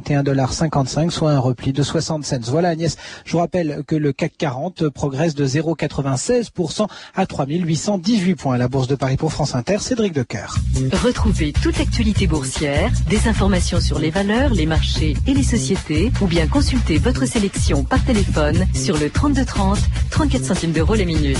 51,55$, soit un repli de 60 cents. Voilà Agnès, je vous rappelle que le CAC 40 progresse de 0,96% à 3818 points. La Bourse de Paris pour France Inter, Cédric Decoeur. Retrouvez toute l'actualité boursière, des informations sur les valeurs, les marchés et les sociétés, ou bien consultez votre sélection par téléphone sur le 3230, 34 centimes d'euros les minutes.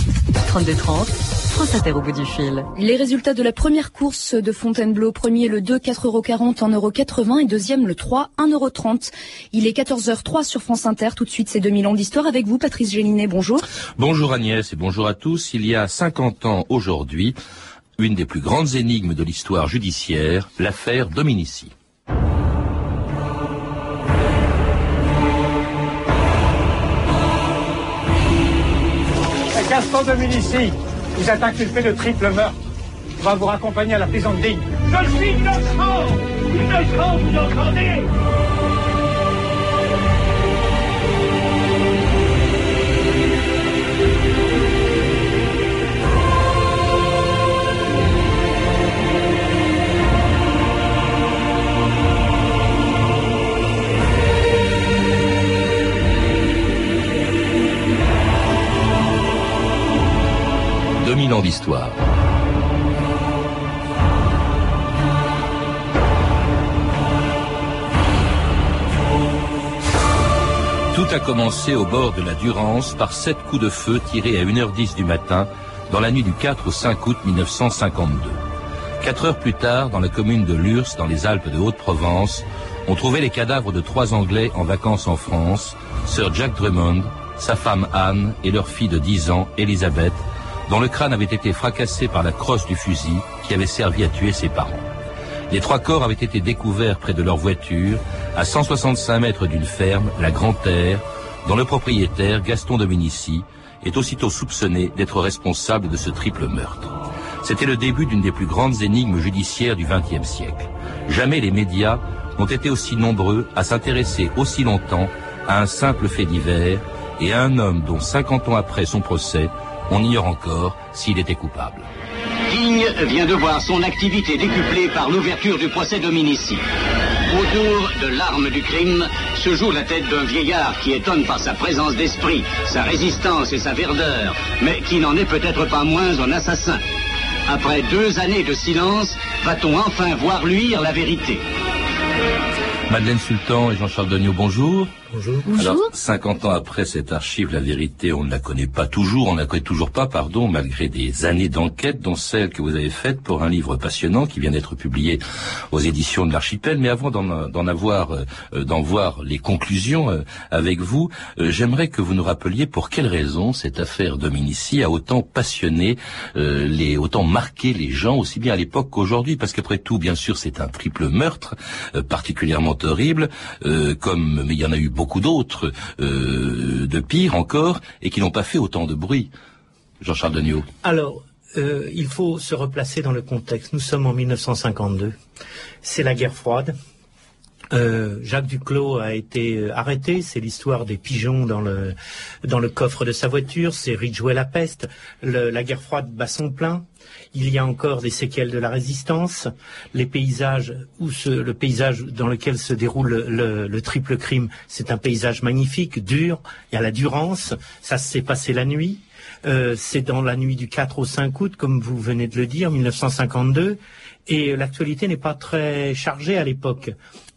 3230, France Inter au bout du fil. Les résultats de la première course de Fontainebleau, premier le 2, 4,40 1,80 80 et deuxième le 3, 1,30 Il est 14h03 sur France Inter. Tout de suite, c'est 2000 ans d'histoire avec vous, Patrice Gélinet. Bonjour. Bonjour Agnès et bonjour à tous. Il y a 50 ans aujourd'hui, une des plus grandes énigmes de l'histoire judiciaire, l'affaire Dominici. Gaston Dominici, vous êtes inculpé de triple meurtre. On va vous raccompagner à la prison de Digne. Je suis innocent Innocent, vous entendez? 2000 ans d'histoire. A commencé au bord de la Durance par sept coups de feu tirés à 1h10 du matin dans la nuit du 4 au 5 août 1952. Quatre heures plus tard, dans la commune de Lurs, dans les Alpes de Haute-Provence, on trouvait les cadavres de trois Anglais en vacances en France, Sir Jack Drummond, sa femme Anne et leur fille de 10 ans, Elisabeth, dont le crâne avait été fracassé par la crosse du fusil qui avait servi à tuer ses parents. Les trois corps avaient été découverts près de leur voiture, à 165 mètres d'une ferme, la Grand Terre, dont le propriétaire, Gaston Dominici, est aussitôt soupçonné d'être responsable de ce triple meurtre. C'était le début d'une des plus grandes énigmes judiciaires du XXe siècle. Jamais les médias n'ont été aussi nombreux à s'intéresser aussi longtemps à un simple fait divers et à un homme dont 50 ans après son procès, on ignore encore s'il était coupable. Vient de voir son activité décuplée par l'ouverture du procès Dominici. Autour de l'arme du crime se joue la tête d'un vieillard qui étonne par sa présence d'esprit, sa résistance et sa verdeur, mais qui n'en est peut-être pas moins un assassin. Après deux années de silence, va-t-on enfin voir luire la vérité? Madeleine Sultan et Jean-Charles Degnaud, bonjour. Bonjour. Alors, 50 ans après cette archive, la vérité, on ne la connaît pas toujours, on ne la connaît toujours pas, pardon, malgré des années d'enquête, dont celle que vous avez faite pour un livre passionnant qui vient d'être publié aux éditions de l'Archipel. Mais avant d'en avoir, euh, d'en voir les conclusions euh, avec vous, euh, j'aimerais que vous nous rappeliez pour quelles raisons cette affaire Dominici a autant passionné, les, autant marqué les gens, aussi bien à l'époque qu'aujourd'hui, parce qu'après tout, bien sûr, c'est un triple meurtre particulièrement horrible, comme mais il y en a eu beaucoup beaucoup d'autres euh, de pire encore et qui n'ont pas fait autant de bruit. Jean-Charles Degnaud. Alors, euh, il faut se replacer dans le contexte. Nous sommes en 1952. C'est la guerre froide. Euh, Jacques Duclos a été arrêté. C'est l'histoire des pigeons dans le dans le coffre de sa voiture. C'est Ridgeway la peste. la guerre froide bat son plein. Il y a encore des séquelles de la résistance. Les paysages, où le paysage dans lequel se déroule le, triple crime, c'est un paysage magnifique, dur. Il y a la durance. Ça s'est passé la nuit. Euh, c'est dans la nuit du 4 au 5 août, comme vous venez de le dire, 1952. Et l'actualité n'est pas très chargée à l'époque.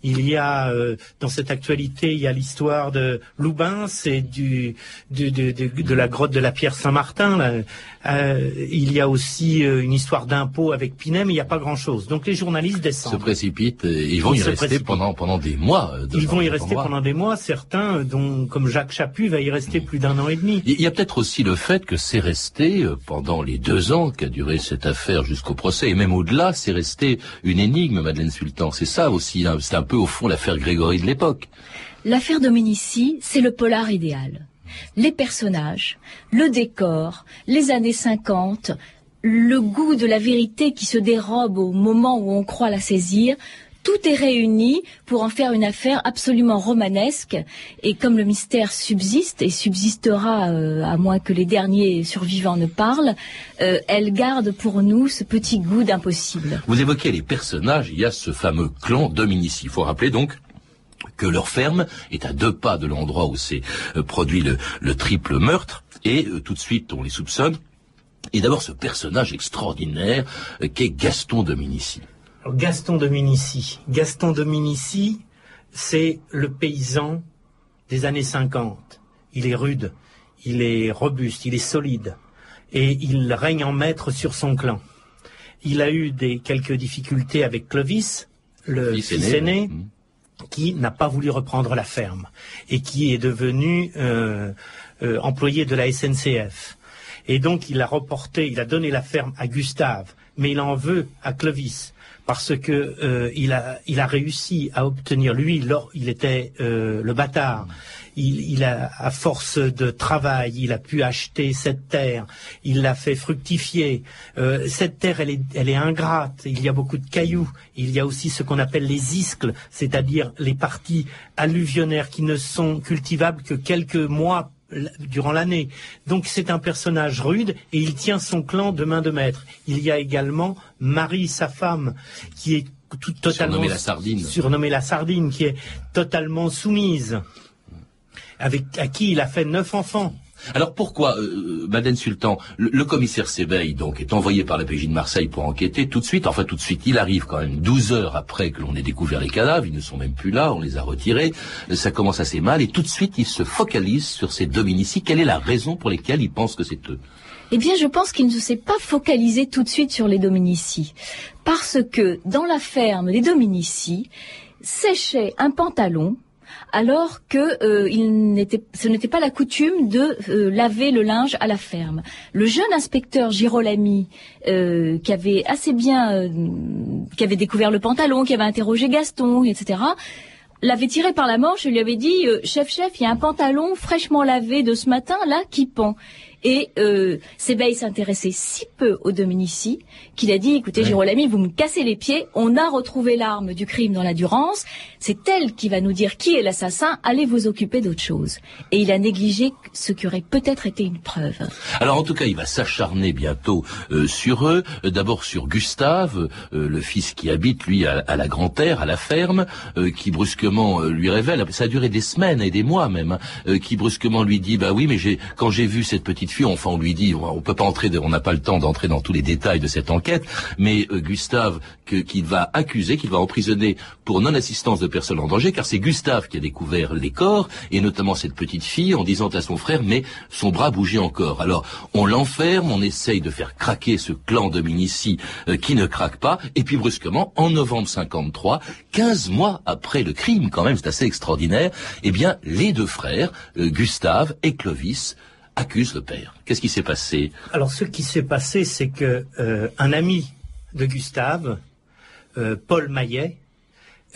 Il y a euh, dans cette actualité, il y a l'histoire de Loubin, c'est du, de, la grotte de la Pierre Saint-Martin. Euh, il y a aussi euh, une histoire d'impôt avec Pinet, mais il n'y a pas grand-chose. Donc les journalistes descendent. Se précipitent. ils vont y rester pendant pendant des mois. Ils vont y rester pendant des mois. Certains, dont comme Jacques Chaput, va y rester plus d'un an et demi. Il y a peut-être aussi le fait que c'est resté pendant les deux ans qu'a duré cette affaire jusqu'au procès, et même au-delà, c'est resté une énigme, Madeleine Sultan. C'est ça aussi. Hein. C'est un peu au fond l'affaire Grégory de l'époque. L'affaire Dominici, c'est le polar idéal. Les personnages, le décor, les années 50, le goût de la vérité qui se dérobe au moment où on croit la saisir, tout est réuni pour en faire une affaire absolument romanesque. Et comme le mystère subsiste et subsistera euh, à moins que les derniers survivants ne parlent, euh, elle garde pour nous ce petit goût d'impossible. Vous évoquez les personnages. Il y a ce fameux clan Dominici. Il faut rappeler donc que leur ferme est à deux pas de l'endroit où s'est euh, produit le, triple meurtre, et tout de suite on les soupçonne. Et d'abord ce personnage extraordinaire qu'est Gaston Dominici. Gaston Dominici. Gaston Dominici, c'est le paysan des années 50. Il est rude, il est robuste, il est solide, et il règne en maître sur son clan. Il a eu des quelques difficultés avec Clovis, le fils, aîné, mmh qui n'a pas voulu reprendre la ferme et qui est devenu euh, euh, employé de la SNCF. Et donc il a reporté, il a donné la ferme à Gustave, mais il en veut à Clovis parce que euh, il, a, il a réussi à obtenir, lui, il était le bâtard, il, a, à force de travail, il a pu acheter cette terre, il l'a fait fructifier. Euh, cette terre, elle est, elle est ingrate, il y a beaucoup de cailloux, il y a aussi ce qu'on appelle les iscles, c'est-à-dire les parties alluvionnaires qui ne sont cultivables que quelques mois durant l'année. Donc c'est un personnage rude et il tient son clan de main de maître. Il y a également Marie, sa femme, qui est tout, totalement surnommée la sardine. surnommée la sardine, qui est totalement soumise avec à qui il a fait neuf enfants. Alors pourquoi, euh, Madeleine Sultan, le, commissaire Sébeil donc est envoyé par la PJ de Marseille pour enquêter tout de suite, enfin tout de suite, il arrive quand même 12 heures après que l'on ait découvert les cadavres, ils ne sont même plus là, on les a retirés, ça commence assez mal, et tout de suite il se focalise sur ces Dominici. Quelle est la raison pour laquelle il pense que c'est eux? Eh bien, je pense qu'il ne s'est pas focalisé tout de suite sur les Dominici. Parce que dans la ferme des Dominici, séchait un pantalon alors que euh, ce n'était pas la coutume de euh, laver le linge à la ferme. Le jeune inspecteur Girolami, euh, qui avait assez bien, qui avait découvert le pantalon, qui avait interrogé Gaston, etc., l'avait tiré par la manche et lui avait dit chef chef il y a un pantalon fraîchement lavé de ce matin là qui pend et euh, s'intéressait si peu aux Dominici qu'il a dit, écoutez, ouais. vous me cassez les pieds, on a retrouvé l'arme du crime dans la Durance, c'est elle qui va nous dire qui est l'assassin, allez vous occuper d'autre chose. Et il a négligé ce qui aurait peut-être été une preuve. Alors en tout cas, il va s'acharner bientôt euh, sur eux, euh, d'abord sur Gustave, euh, le fils qui habite, lui, à, la grand-terre, à la ferme, qui brusquement lui révèle, ça a duré des semaines et des mois même, hein, qui brusquement lui dit, bah oui, mais j'ai quand j'ai vu cette petite Enfin, on lui dit, on peut pas entrer, on n'a pas le temps d'entrer dans tous les détails de cette enquête, mais euh, Gustave qu'il va accuser, qu'il va emprisonner pour non-assistance de personnes en danger, car c'est Gustave qui a découvert les corps, et notamment cette petite fille, en disant à son frère, mais son bras bougeait encore. Alors, on l'enferme, on essaye de faire craquer ce clan de Minici euh, qui ne craque pas, et puis brusquement, en novembre 53, 15 mois après le crime, quand même, c'est assez extraordinaire, eh bien, les deux frères, euh, Gustave et Clovis, accuse le père. Qu'est-ce qui s'est passé Alors, ce qui s'est passé, c'est que euh, un ami de Gustave, euh, Paul Maillet,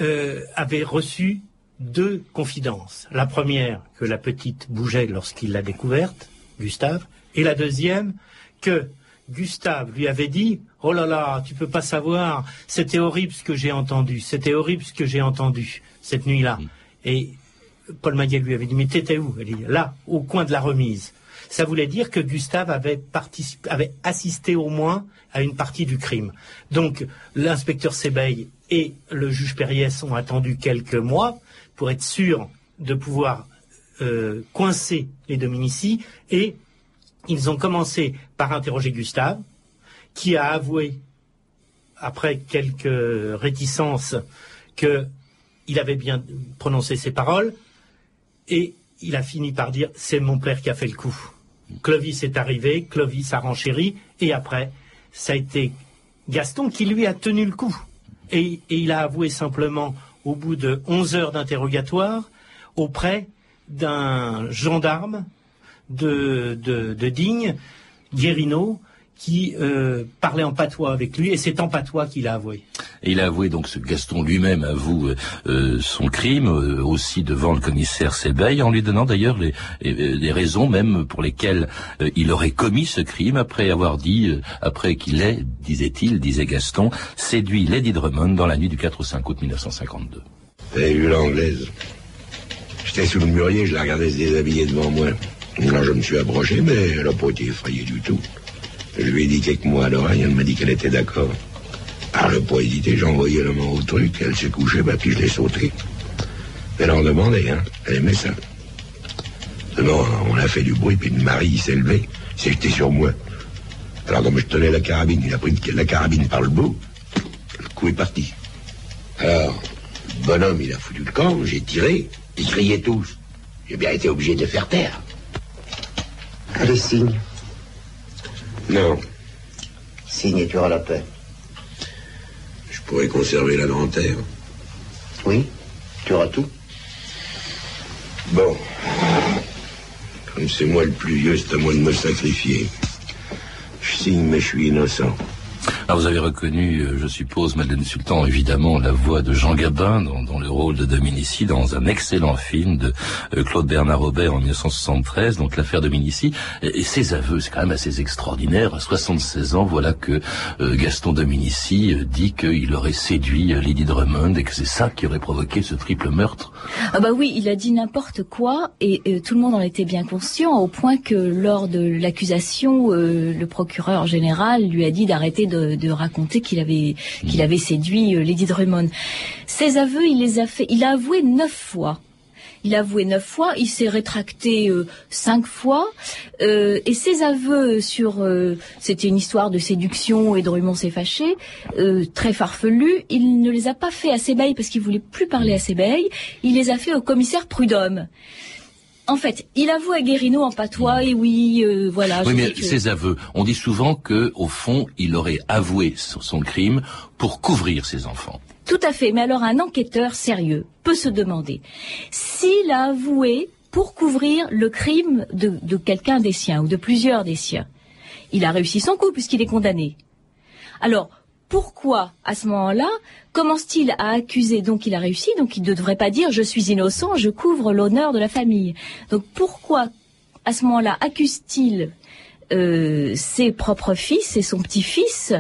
euh, avait reçu deux confidences. La première, que la petite bougeait lorsqu'il l'a découverte, Gustave, et la deuxième, que Gustave lui avait dit Oh là là, tu peux pas savoir, c'était horrible ce que j'ai entendu, c'était horrible ce que j'ai entendu cette nuit-là. Mm. Et Paul Maillet lui avait dit Mais t'étais où? Elle dit Là, au coin de la remise ça voulait dire que Gustave avait, assisté au moins à une partie du crime. Donc l'inspecteur Sebeil et le juge Périès ont attendu quelques mois pour être sûrs de pouvoir euh, coincer les Dominici et ils ont commencé par interroger Gustave, qui a avoué, après quelques réticences, qu'il avait bien prononcé ses paroles, et il a fini par dire c'est mon père qui a fait le coup. Clovis est arrivé, Clovis a renchéri, et après, ça a été Gaston qui lui a tenu le coup. Et, il a avoué simplement, au bout de 11 heures d'interrogatoire, auprès d'un gendarme de, de Digne, Guérino, qui euh, parlait en patois avec lui, et c'est en patois qu'il a avoué. Et il a avoué, donc ce Gaston lui-même avoue euh, son crime, euh, aussi devant le commissaire Sebeil, en lui donnant d'ailleurs les, les, raisons même pour lesquelles il aurait commis ce crime, après avoir dit, après qu'il ait, disait-il, disait Gaston, séduit Lady Drummond dans la nuit du 4 au 5 août 1952. T'avais vu l'anglaise? J'étais sous le mûrier, je la regardais se déshabiller devant moi. Alors je me suis approché, mais elle n'a pas été effrayée du tout. Je lui ai dit quelques mots à l'oreille, elle m'a dit qu'elle était d'accord. Alors, le pas hésité, j'ai envoyé la au truc, elle s'est couchée, bah, puis je l'ai sauté. Elle en demandait, hein. Elle aimait ça. Non, on a fait du bruit, puis une Marie s'est levée, s'est jeté sur moi. Alors comme je tenais la carabine, il a pris la carabine par le bout, le coup est parti. Alors, le bonhomme, il a foutu le camp, j'ai tiré, ils criaient tous. J'ai bien été obligé de faire taire. Allez, signe. Non, Signe et tu auras la paix. je pourrais conserver la dentaire. Oui, tu auras tout. Bon. Comme c'est moi le plus vieux, c'est à moi de me sacrifier. Je signe, mais je suis innocent. Alors vous avez reconnu, euh, je suppose, Madeleine Sultan, évidemment, la voix de Jean Gabin dans, dans le rôle de Dominici, dans un excellent film de euh, Claude Bernard Robert en 1973, donc l'affaire Dominici. Et, et ses aveux, c'est quand même assez extraordinaire. À 76 ans, voilà que euh, Gaston Dominici dit qu'il aurait séduit Lady Drummond et que c'est ça qui aurait provoqué ce triple meurtre. Ah bah oui, il a dit n'importe quoi et euh, tout le monde en était bien conscient au point que lors de l'accusation, euh, le procureur général lui a dit d'arrêter de, de raconter qu'il avait qu'il avait séduit euh, Lady Drummond. Ses aveux, il les a fait, il a avoué neuf fois. Il a avoué neuf fois, il s'est rétracté euh, cinq fois, euh, et ses aveux sur c'était une histoire de séduction et Drummond s'est fâché, très farfelu. Il ne les a pas fait à Sébeil parce qu'il voulait plus parler à Sébeil. Il les a fait au commissaire Prudhomme. En fait, il avoue à Guérino en patois et oui, euh, voilà. oui, mais que- ses aveux, on dit souvent que, au fond, il aurait avoué son son crime pour couvrir ses enfants. Tout à fait. Mais alors un enquêteur sérieux peut se demander s'il a avoué pour couvrir le crime de, de quelqu'un des siens ou de plusieurs des siens. Il a réussi son coup puisqu'il est condamné. Alors, pourquoi, à ce moment-là, commence-t-il à accuser Donc, il a réussi, donc il ne devrait pas dire je suis innocent, je couvre l'honneur de la famille. Donc, pourquoi, à ce moment-là, accuse-t-il euh, ses propres fils et son petit-fils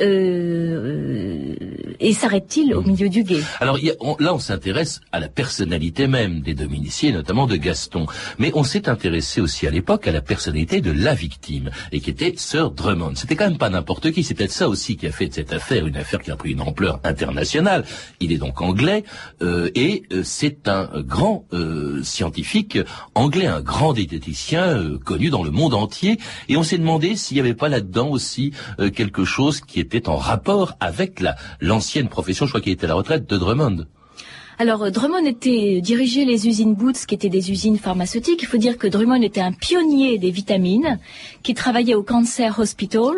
euh, et s'arrête-t-il au milieu du guet? Alors il y a- on- là, on s'intéresse à la personnalité même des dominiciers, notamment de Gaston. Mais on s'est intéressé aussi à l'époque à la personnalité de la victime, et qui était Sir Drummond. C'était quand même pas n'importe qui. C'est peut-être ça aussi qui a fait de cette affaire une affaire qui a pris une ampleur internationale. Il est donc anglais, euh, et euh, c'est un grand euh, scientifique anglais, un grand diététicien euh, connu dans le monde entier. Et on s'est demandé s'il n'y avait pas là-dedans aussi euh, quelque chose qui était en rapport avec la l'ancienne profession, je crois qu'il était la retraite, de Drummond. Alors euh, Drummond était dirigeait les usines Boots, qui étaient des usines pharmaceutiques. Il faut dire que Drummond était un pionnier des vitamines, qui travaillait au Cancer Hospital.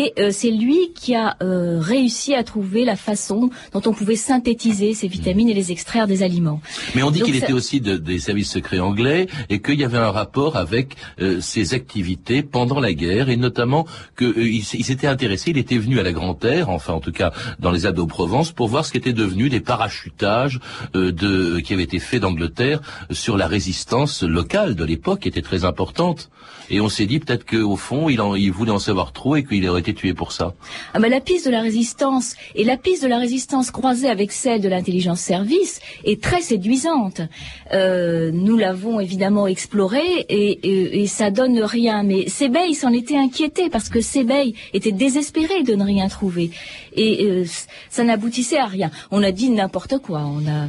Et euh, c'est lui qui a euh, réussi à trouver la façon dont on pouvait synthétiser ces vitamines et les extraire des aliments. Mais on dit qu'il ça- était aussi de- des services secrets anglais et qu'il y avait un rapport avec euh, ses activités pendant la guerre et notamment qu'il s'était intéressé, il était venu à la Grande Terre, enfin en tout cas dans les Alpes provence pour voir ce qu'était devenu des parachutages euh, de, qui avaient été faits d'Angleterre sur la résistance locale de l'époque qui était très importante. Et on s'est dit peut-être qu'au fond il, en, il voulait en savoir trop et qu'il aurait été tué pour ça. Ah ben, la piste de la résistance et la piste de la résistance croisée avec celle de l'intelligence service est très séduisante. Euh, nous l'avons évidemment explorée et, et, et ça donne rien. Mais Sebeil s'en était inquiété parce que Sebeil était désespéré de ne rien trouver et euh, ça n'aboutissait à rien. On a dit n'importe quoi. On a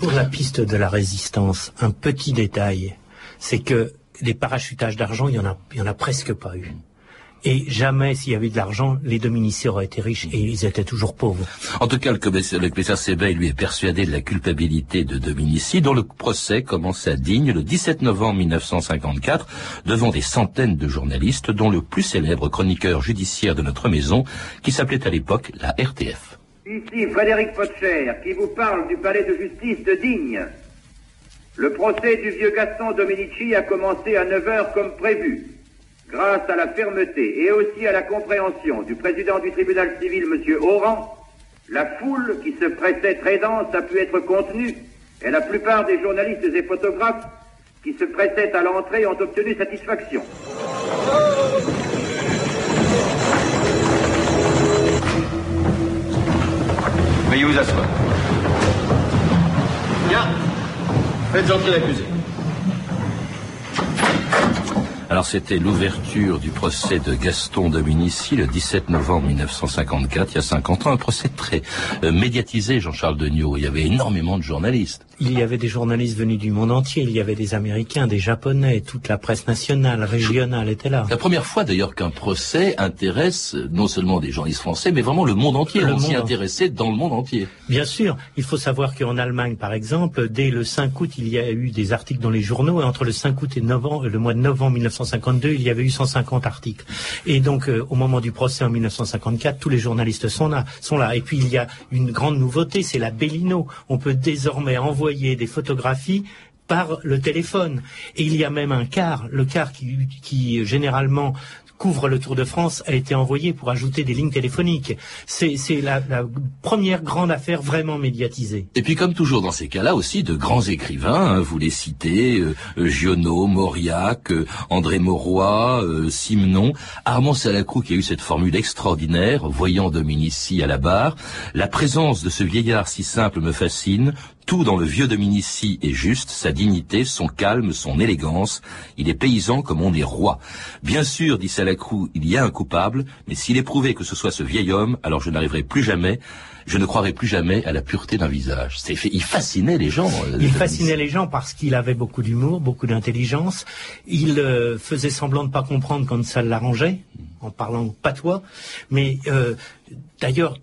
Pour la piste de la résistance, un petit détail, c'est que les parachutages d'argent, il y en a, il y en a presque pas eu. Et jamais, s'il y avait de l'argent, les dominiciers auraient été riches et ils étaient toujours pauvres. En tout cas, le commissaire, le commissaire Sebeil, lui, est persuadé de la culpabilité de Dominici, dont le procès commence à Digne le 17 novembre 1954, devant des centaines de journalistes, dont le plus célèbre chroniqueur judiciaire de notre maison, qui s'appelait à l'époque la RTF. Ici Frédéric Potcher, qui vous parle du palais de justice de Digne. Le procès du vieux Gaston Dominici a commencé à 9 heures comme prévu. Grâce à la fermeté et aussi à la compréhension du président du tribunal civil, M. Oran, la foule qui se pressait très dense a pu être contenue et la plupart des journalistes et photographes qui se pressaient à l'entrée ont obtenu satisfaction. Veuillez vous asseoir. Bien. Faites entrer l'accusé. Alors c'était l'ouverture du procès de Gaston Dominici le 17 novembre 1954, il y a 50 ans, un procès très euh, médiatisé, Jean-Charles Degnaud. Il y avait énormément de journalistes. Il y avait des journalistes venus du monde entier, il y avait des Américains, des Japonais, toute la presse nationale, régionale était là. La première fois d'ailleurs qu'un procès intéresse non seulement des journalistes français, mais vraiment le monde entier. Le On s'y intéressait dans le monde entier. Bien sûr, il faut savoir qu'en Allemagne, par exemple, dès le 5 août, il y a eu des articles dans les journaux, et entre le 5 août et novembre, le mois de novembre 1952, il y avait eu 150 articles. Et donc, euh, au moment du procès en 1954, tous les journalistes sont là, sont là. Et puis, il y a une grande nouveauté, c'est la Bellino. On peut désormais envoyer des photographies par le téléphone. Et il y a même un quart, le quart qui, qui généralement couvre le Tour de France a été envoyé pour ajouter des lignes téléphoniques. C'est c'est la, la première grande affaire vraiment médiatisée. Et puis comme toujours dans ces cas-là aussi, de grands écrivains, hein, vous les citez, euh, euh, Giono, Mauriac, euh, André Mauroy, euh, Simenon, Armand Salacrou qui a eu cette formule extraordinaire, voyant Dominici à la barre, la présence de ce vieillard si simple me fascine, tout dans le vieux Dominici est juste, sa dignité, son calme, son élégance. Il est paysan comme on est roi. Bien sûr, dit Salacrou, il y a un coupable, mais s'il est prouvé que ce soit ce vieil homme, alors je n'arriverai plus jamais, je ne croirai plus jamais à la pureté d'un visage. C'est fait, il fascinait les gens. euh, Il fascinait les gens parce qu'il avait beaucoup d'humour, beaucoup d'intelligence. Il euh, faisait semblant de pas comprendre quand ça l'arrangeait, en parlant patois. Mais euh, d'ailleurs,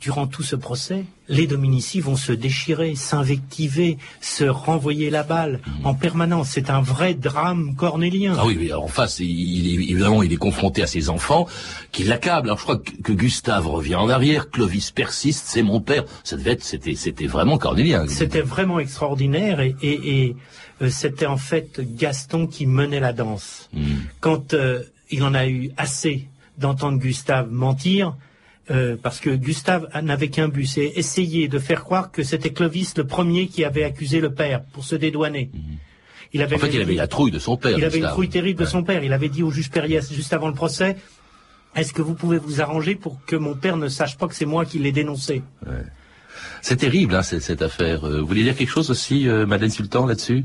durant tout ce procès, les Dominici vont se déchirer, s'invectiver, se renvoyer la balle en permanence. C'est un vrai drame cornélien. Ah oui, en face, il, est, évidemment, il est confronté à ses enfants qui l'accablent. Alors je crois que, que Gustave revient en arrière, Clovis persiste, c'est mon père. Ça devait être, c'était, c'était vraiment cornélien. C'était vraiment extraordinaire et, et- et, euh, c'était en fait Gaston qui menait la danse. Hmm. Quand euh, il en a eu assez d'entendre Gustave mentir, euh, parce que Gustave n'avait qu'un but, c'est essayer de faire croire que c'était Clovis le premier qui avait accusé le père pour se dédouaner. Il avait. En fait, il avait la trouille de son père. il avait une trouille terrible de son père. Il avait dit au juge Périès, juste avant le procès, est-ce que vous pouvez vous arranger pour que mon père ne sache pas que c'est moi qui l'ai dénoncé? C'est terrible, hein, cette, cette affaire. Euh, Vous voulez dire quelque chose aussi, euh, Madeleine Sultan, là-dessus?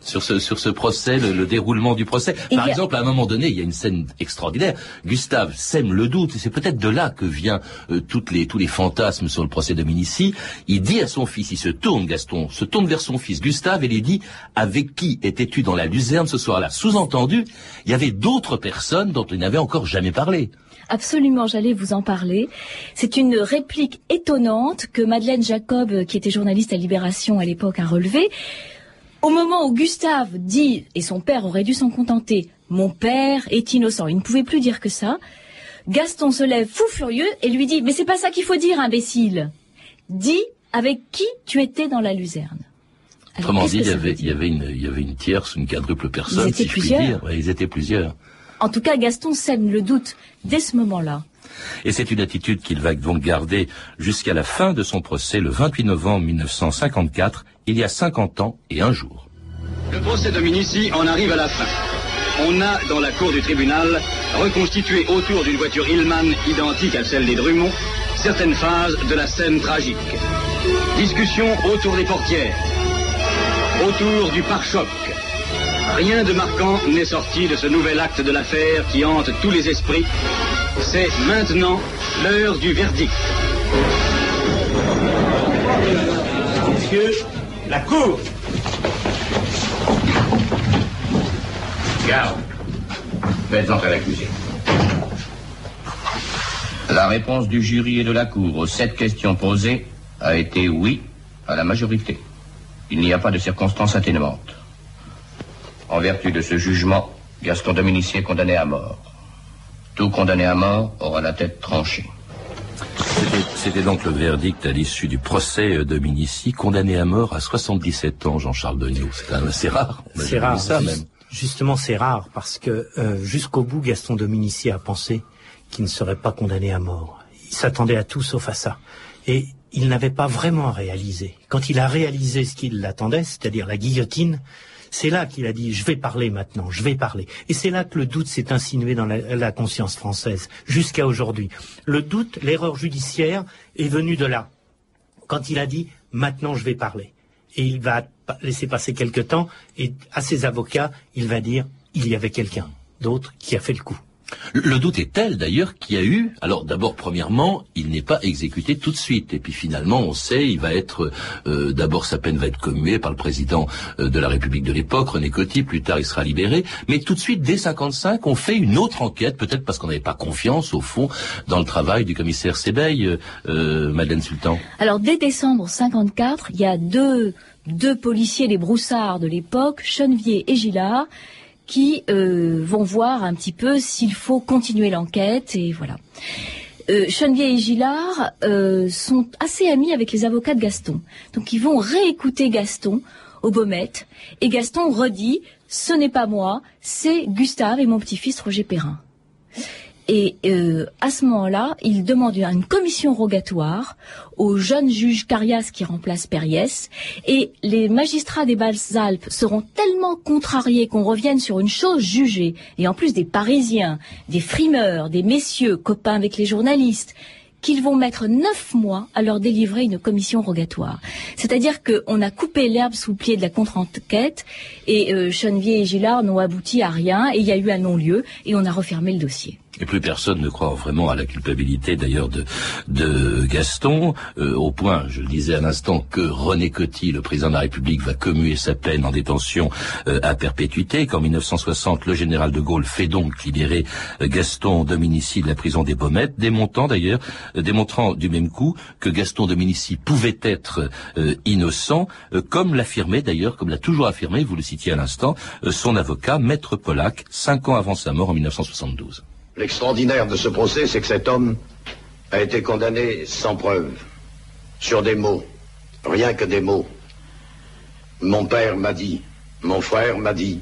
Sur ce, sur ce procès, le, le déroulement du procès. Par a- exemple, à un moment donné, il y a une scène extraordinaire. Gustave sème le doute, et c'est peut-être de là que vient euh, toutes les, tous les fantasmes sur le procès de Minici. Il dit à son fils, il se tourne, Gaston, se tourne vers son fils Gustave et lui dit, avec qui étais-tu dans la luzerne ce soir-là? Sous-entendu, il y avait d'autres personnes dont il n'avait encore jamais parlé. Absolument, j'allais vous en parler. C'est une réplique étonnante que Madeleine Jacob, qui était journaliste à Libération à l'époque, a relevée. Au moment où Gustave dit, et son père aurait dû s'en contenter, mon père est innocent, il ne pouvait plus dire que ça, Gaston se lève fou furieux et lui dit, mais c'est pas ça qu'il faut dire, imbécile. Dis avec qui tu étais dans la luzerne? Alors, Autrement dit, il y, avait, veut il, y dire avait une, il y avait une tierce, une quadruple personne, étaient si je puis plusieurs. dire. Ouais, ils étaient plusieurs. En tout cas, Gaston sème le doute dès ce moment-là. Et c'est une attitude qu'il va donc garder jusqu'à la fin de son procès le 28 novembre 1954, il y a 50 ans et un jour. Le procès de Minici en arrive à la fin. On a, dans la cour du tribunal, reconstitué autour d'une voiture Hillman identique à celle des Drummond, certaines phases de la scène tragique. Discussion autour des portières, autour du pare-choc. Rien de marquant n'est sorti de ce nouvel acte de l'affaire qui hante tous les esprits. C'est maintenant l'heure du verdict. Monsieur, la cour Garde. Faites entrer l'accusé. La réponse du jury et de la Cour aux sept questions posées a été oui à la majorité. Il n'y a pas de circonstances atténuantes. En vertu de ce jugement, Gaston Dominici est condamné à mort. Tout condamné à mort aura la tête tranchée. C'était- C'était donc le verdict à l'issue du procès de Minici, condamné à mort à 77 ans, Jean-Charles Degnaud. C'est quand même assez rare. C'est rare. ça, même. Justement, c'est rare parce que euh, jusqu'au bout, Gaston Dominici a pensé qu'il ne serait pas condamné à mort. Il s'attendait à tout sauf à ça. Et il n'avait pas vraiment réalisé. Quand il a réalisé ce qu'il l'attendait, c'est-à-dire la guillotine, c'est là qu'il a dit je vais parler maintenant, je vais parler. Et c'est là que le doute s'est insinué dans la, conscience française jusqu'à aujourd'hui. Le doute, l'erreur judiciaire est venue de là. Quand il a dit maintenant je vais parler. Et il va laisser passer quelque temps et à ses avocats, il va dire il y avait quelqu'un. d'autres qui a fait le coup. Le doute est tel d'ailleurs qu'il y a eu, alors d'abord premièrement, il n'est pas exécuté tout de suite, et puis finalement on sait, il va être, euh, d'abord sa peine va être commuée par le président euh, de la République de l'époque, René Coty, plus tard il sera libéré, mais tout de suite dès 55 on fait une autre enquête, peut-être parce qu'on n'avait pas confiance au fond dans le travail du commissaire Sébeil, euh, Madeleine Sultan. Alors dès décembre 54, il y a deux, deux policiers, les broussards de l'époque, Chenevier et Gillard, qui euh, vont voir un petit peu s'il faut continuer l'enquête et voilà. Euh, et Gillard euh, sont assez amis avec les avocats de Gaston. Donc ils vont réécouter Gaston au Baumette et Gaston redit ce n'est pas moi, c'est Gustave et mon petit-fils Roger Perrin. Et euh, à ce moment-là, il demande une commission rogatoire au jeune juge Carias qui remplace Périès. Et les magistrats des Basses-Alpes seront tellement contrariés qu'on revienne sur une chose jugée. Et en plus des Parisiens, des frimeurs, des messieurs copains avec les journalistes, qu'ils vont mettre neuf mois à leur délivrer une commission rogatoire. C'est-à-dire qu'on a coupé l'herbe sous le pied de la contre-enquête et euh, Chenevier et Gillard n'ont abouti à rien et il y a eu un non-lieu et on a refermé le dossier. Et plus personne ne croit vraiment à la culpabilité d'ailleurs de, de Gaston, euh, au point, je le disais à l'instant, que René Coty, le président de la République, va commuer sa peine en détention euh, à perpétuité, qu'en 1960, le général de Gaulle fait donc libérer euh, Gaston Dominici de la prison des Baumettes, démontant d'ailleurs, démontrant du même coup que Gaston Dominici pouvait être innocent, comme l'affirmait d'ailleurs, comme l'a toujours affirmé, vous le citiez à l'instant, son avocat, Maître Pollack, cinq ans avant sa mort en 1972. L'extraordinaire de ce procès, c'est que cet homme a été condamné sans preuve, sur des mots, rien que des mots. Mon père m'a dit, mon frère m'a dit,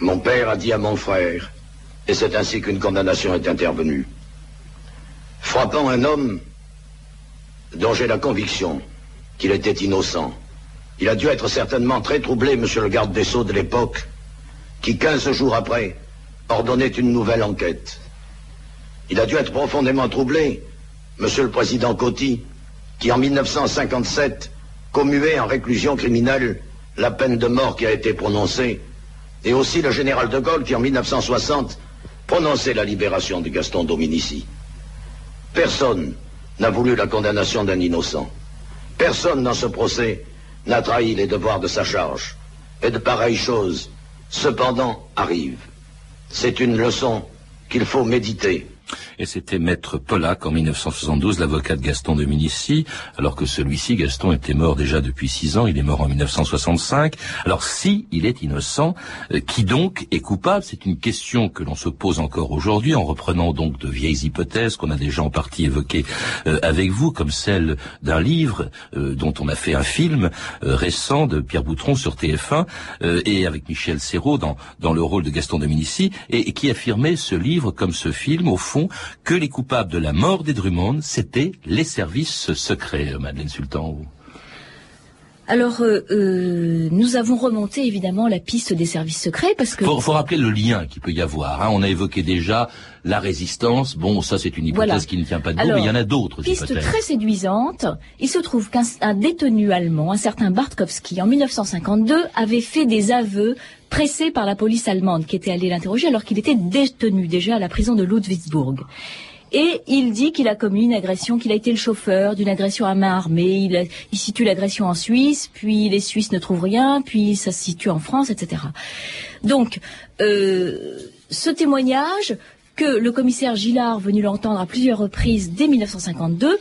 mon père a dit à mon frère, et c'est ainsi qu'une condamnation est intervenue. Frappant un homme dont j'ai la conviction qu'il était innocent. Il a dû être certainement très troublé, monsieur le garde des Sceaux de l'époque, qui, quinze jours après, ordonnait une nouvelle enquête. Il a dû être profondément troublé, Monsieur le Président Coty, qui en 1957 commuait en réclusion criminelle la peine de mort qui a été prononcée, et aussi le général de Gaulle qui en 1960 prononçait la libération de Gaston Dominici. Personne n'a voulu la condamnation d'un innocent. Personne dans ce procès n'a trahi les devoirs de sa charge. Et de pareilles choses, cependant, arrivent. C'est une leçon qu'il faut méditer. Et c'était Maître Pollack en 1972, l'avocat de Gaston de Minici, alors que celui-ci, Gaston, était mort déjà depuis six ans, il est mort en 1965. Alors si il est innocent, euh, qui donc est coupable? C'est une question que l'on se pose encore aujourd'hui, en reprenant donc de vieilles hypothèses qu'on a déjà en partie évoquées euh, avec vous, comme celle d'un livre euh, dont on a fait un film récent de Pierre Boutron sur TF1, et avec Michel Serrault dans, dans le rôle de Gaston de Minici, et, et qui affirmait ce livre comme ce film, au fond, que les coupables de la mort des Drummond, c'était les services secrets, Madeleine Sultan. Alors, euh, euh, nous avons remonté évidemment la piste des services secrets parce que. Faut, faut rappeler le lien qu'il peut y avoir. Hein. On a évoqué déjà la résistance. Bon, ça c'est une hypothèse qui ne tient pas debout, mais il y en a d'autres. Piste très séduisante. Il se trouve qu'un détenu allemand, un certain Bartkowski, en 1952, avait fait des aveux pressés par la police allemande qui était allée l'interroger alors qu'il était détenu déjà à la prison de Ludwigsburg. Et il dit qu'il a commis une agression, qu'il a été le chauffeur d'une agression à main armée. Il, situe l'agression en Suisse, puis les Suisses ne trouvent rien, puis ça se situe en France, etc. Donc, euh, ce témoignage que le commissaire Gillard, venu l'entendre à plusieurs reprises dès 1952,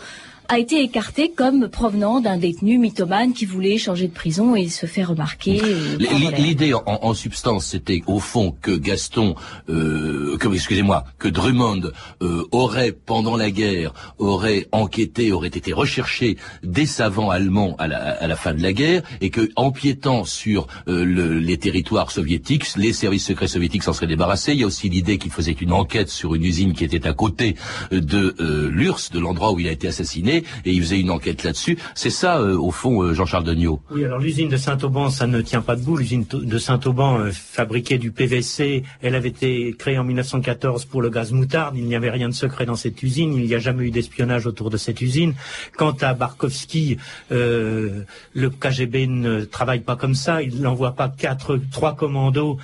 a été écarté comme provenant d'un détenu mythomane qui voulait changer de prison et se faire remarquer. L'idée en, substance, c'était au fond que Gaston, euh, que excusez-moi, que Drummond euh, aurait pendant la guerre aurait enquêté, aurait été recherché des savants allemands à la, fin de la guerre et que empiétant sur euh, les territoires soviétiques, les services secrets soviétiques s'en seraient débarrassés. Il y a aussi l'idée qu'il faisait une enquête sur une usine qui était à côté de l'URSS, de l'endroit où il a été assassiné et il faisait une enquête là-dessus. C'est ça, euh, au fond, euh, Jean-Charles Degnaud. Oui, alors l'usine de Saint-Auban, ça ne tient pas debout. L'usine de Saint-Auban euh, fabriquait du PVC. Elle avait été créée en 1914 pour le gaz moutarde. Il n'y avait rien de secret dans cette usine. Il n'y a jamais eu d'espionnage autour de cette usine. Quant à Barkovski, le KGB ne travaille pas comme ça. Il n'envoie pas quatre, trois commandos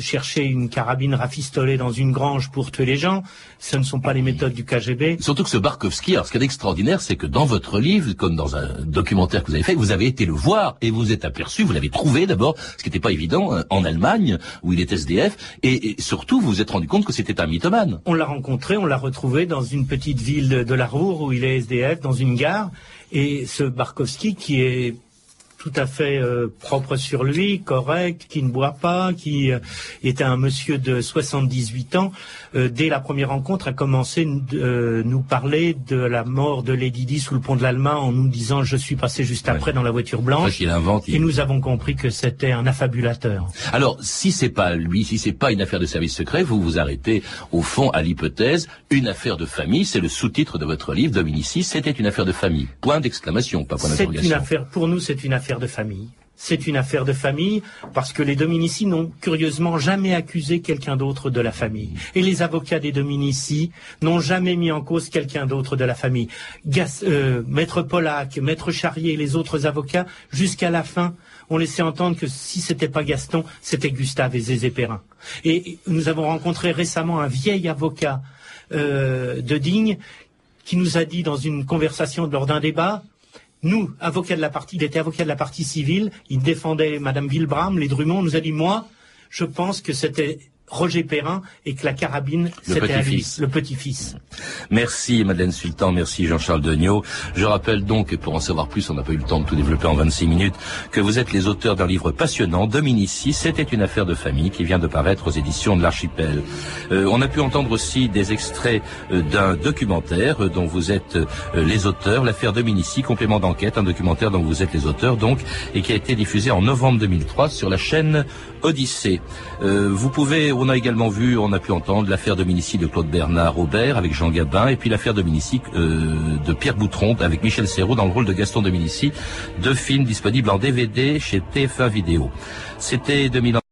chercher une carabine rafistolée dans une grange pour tuer les gens. Ce ne sont pas les méthodes du KGB. Surtout que ce Barkovski, alors ce qui est extraordinaire, c'est que dans votre livre, comme dans un documentaire que vous avez fait, vous avez été le voir et vous êtes aperçu, vous l'avez trouvé d'abord, ce qui n'était pas évident, euh, en Allemagne, où il est SDF, et, surtout vous vous êtes rendu compte que c'était un mythomane. On l'a rencontré, on l'a retrouvé dans une petite ville de la Roure où il est SDF, dans une gare, et ce Barkovski qui est tout à fait euh, propre sur lui, correct, qui ne boit pas, qui euh, était un monsieur de 78 ans, euh, dès la première rencontre a commencé à nous parler de la mort de Lady Di sous le pont de l'Allemagne en nous disant je suis passé juste après dans la voiture blanche. invente, Et nous avons compris que c'était un affabulateur. Alors si c'est pas lui, si c'est pas une affaire de service secret, vous vous arrêtez au fond à l'hypothèse une affaire de famille. C'est le sous-titre de votre livre, Dominici. C'était une affaire de famille. Point d'exclamation, pas point d'interrogation. C'est une affaire pour nous, c'est une affaire de famille. C'est une affaire de famille parce que les Dominici n'ont curieusement jamais accusé quelqu'un d'autre de la famille. Et les avocats des Dominici n'ont jamais mis en cause quelqu'un d'autre de la famille. Euh, Maître Pollack, Maître Charrier et les autres avocats, jusqu'à la fin, ont laissé entendre que si c'était pas Gaston, c'était Gustave et Zézé Perrin. Et nous avons rencontré récemment un vieil avocat euh, de Digne qui nous a dit dans une conversation lors d'un débat, nous, avocats de la partie, il était avocat de la partie civile, il défendait Madame Wilbram, les Drummond, nous a dit, moi, je pense que c'était Roger Perrin et que la carabine, c'était le petit-fils. Merci Madeleine Sultan, merci Jean-Charles Degnaud. Je rappelle donc, et pour en savoir plus, on n'a pas eu le temps de tout développer en 26 minutes, que vous êtes les auteurs d'un livre passionnant, Dominici, c'était une affaire de famille, qui vient de paraître aux éditions de l'Archipel. Euh, on a pu entendre aussi des extraits euh, d'un documentaire euh, dont vous êtes les auteurs, l'affaire Dominici, complément d'enquête, un documentaire dont vous êtes les auteurs donc, et qui a été diffusé en novembre 2003 sur la chaîne Odyssée. vous pouvez on a également vu, on a pu entendre l'affaire Dominici de Claude Bernard Aubert avec Jean Gabin, et puis l'affaire Dominici euh, de Pierre Boutron avec Michel Serrault dans le rôle de Gaston Dominici, deux films disponibles en DVD chez TF1 Vidéo. C'était 2000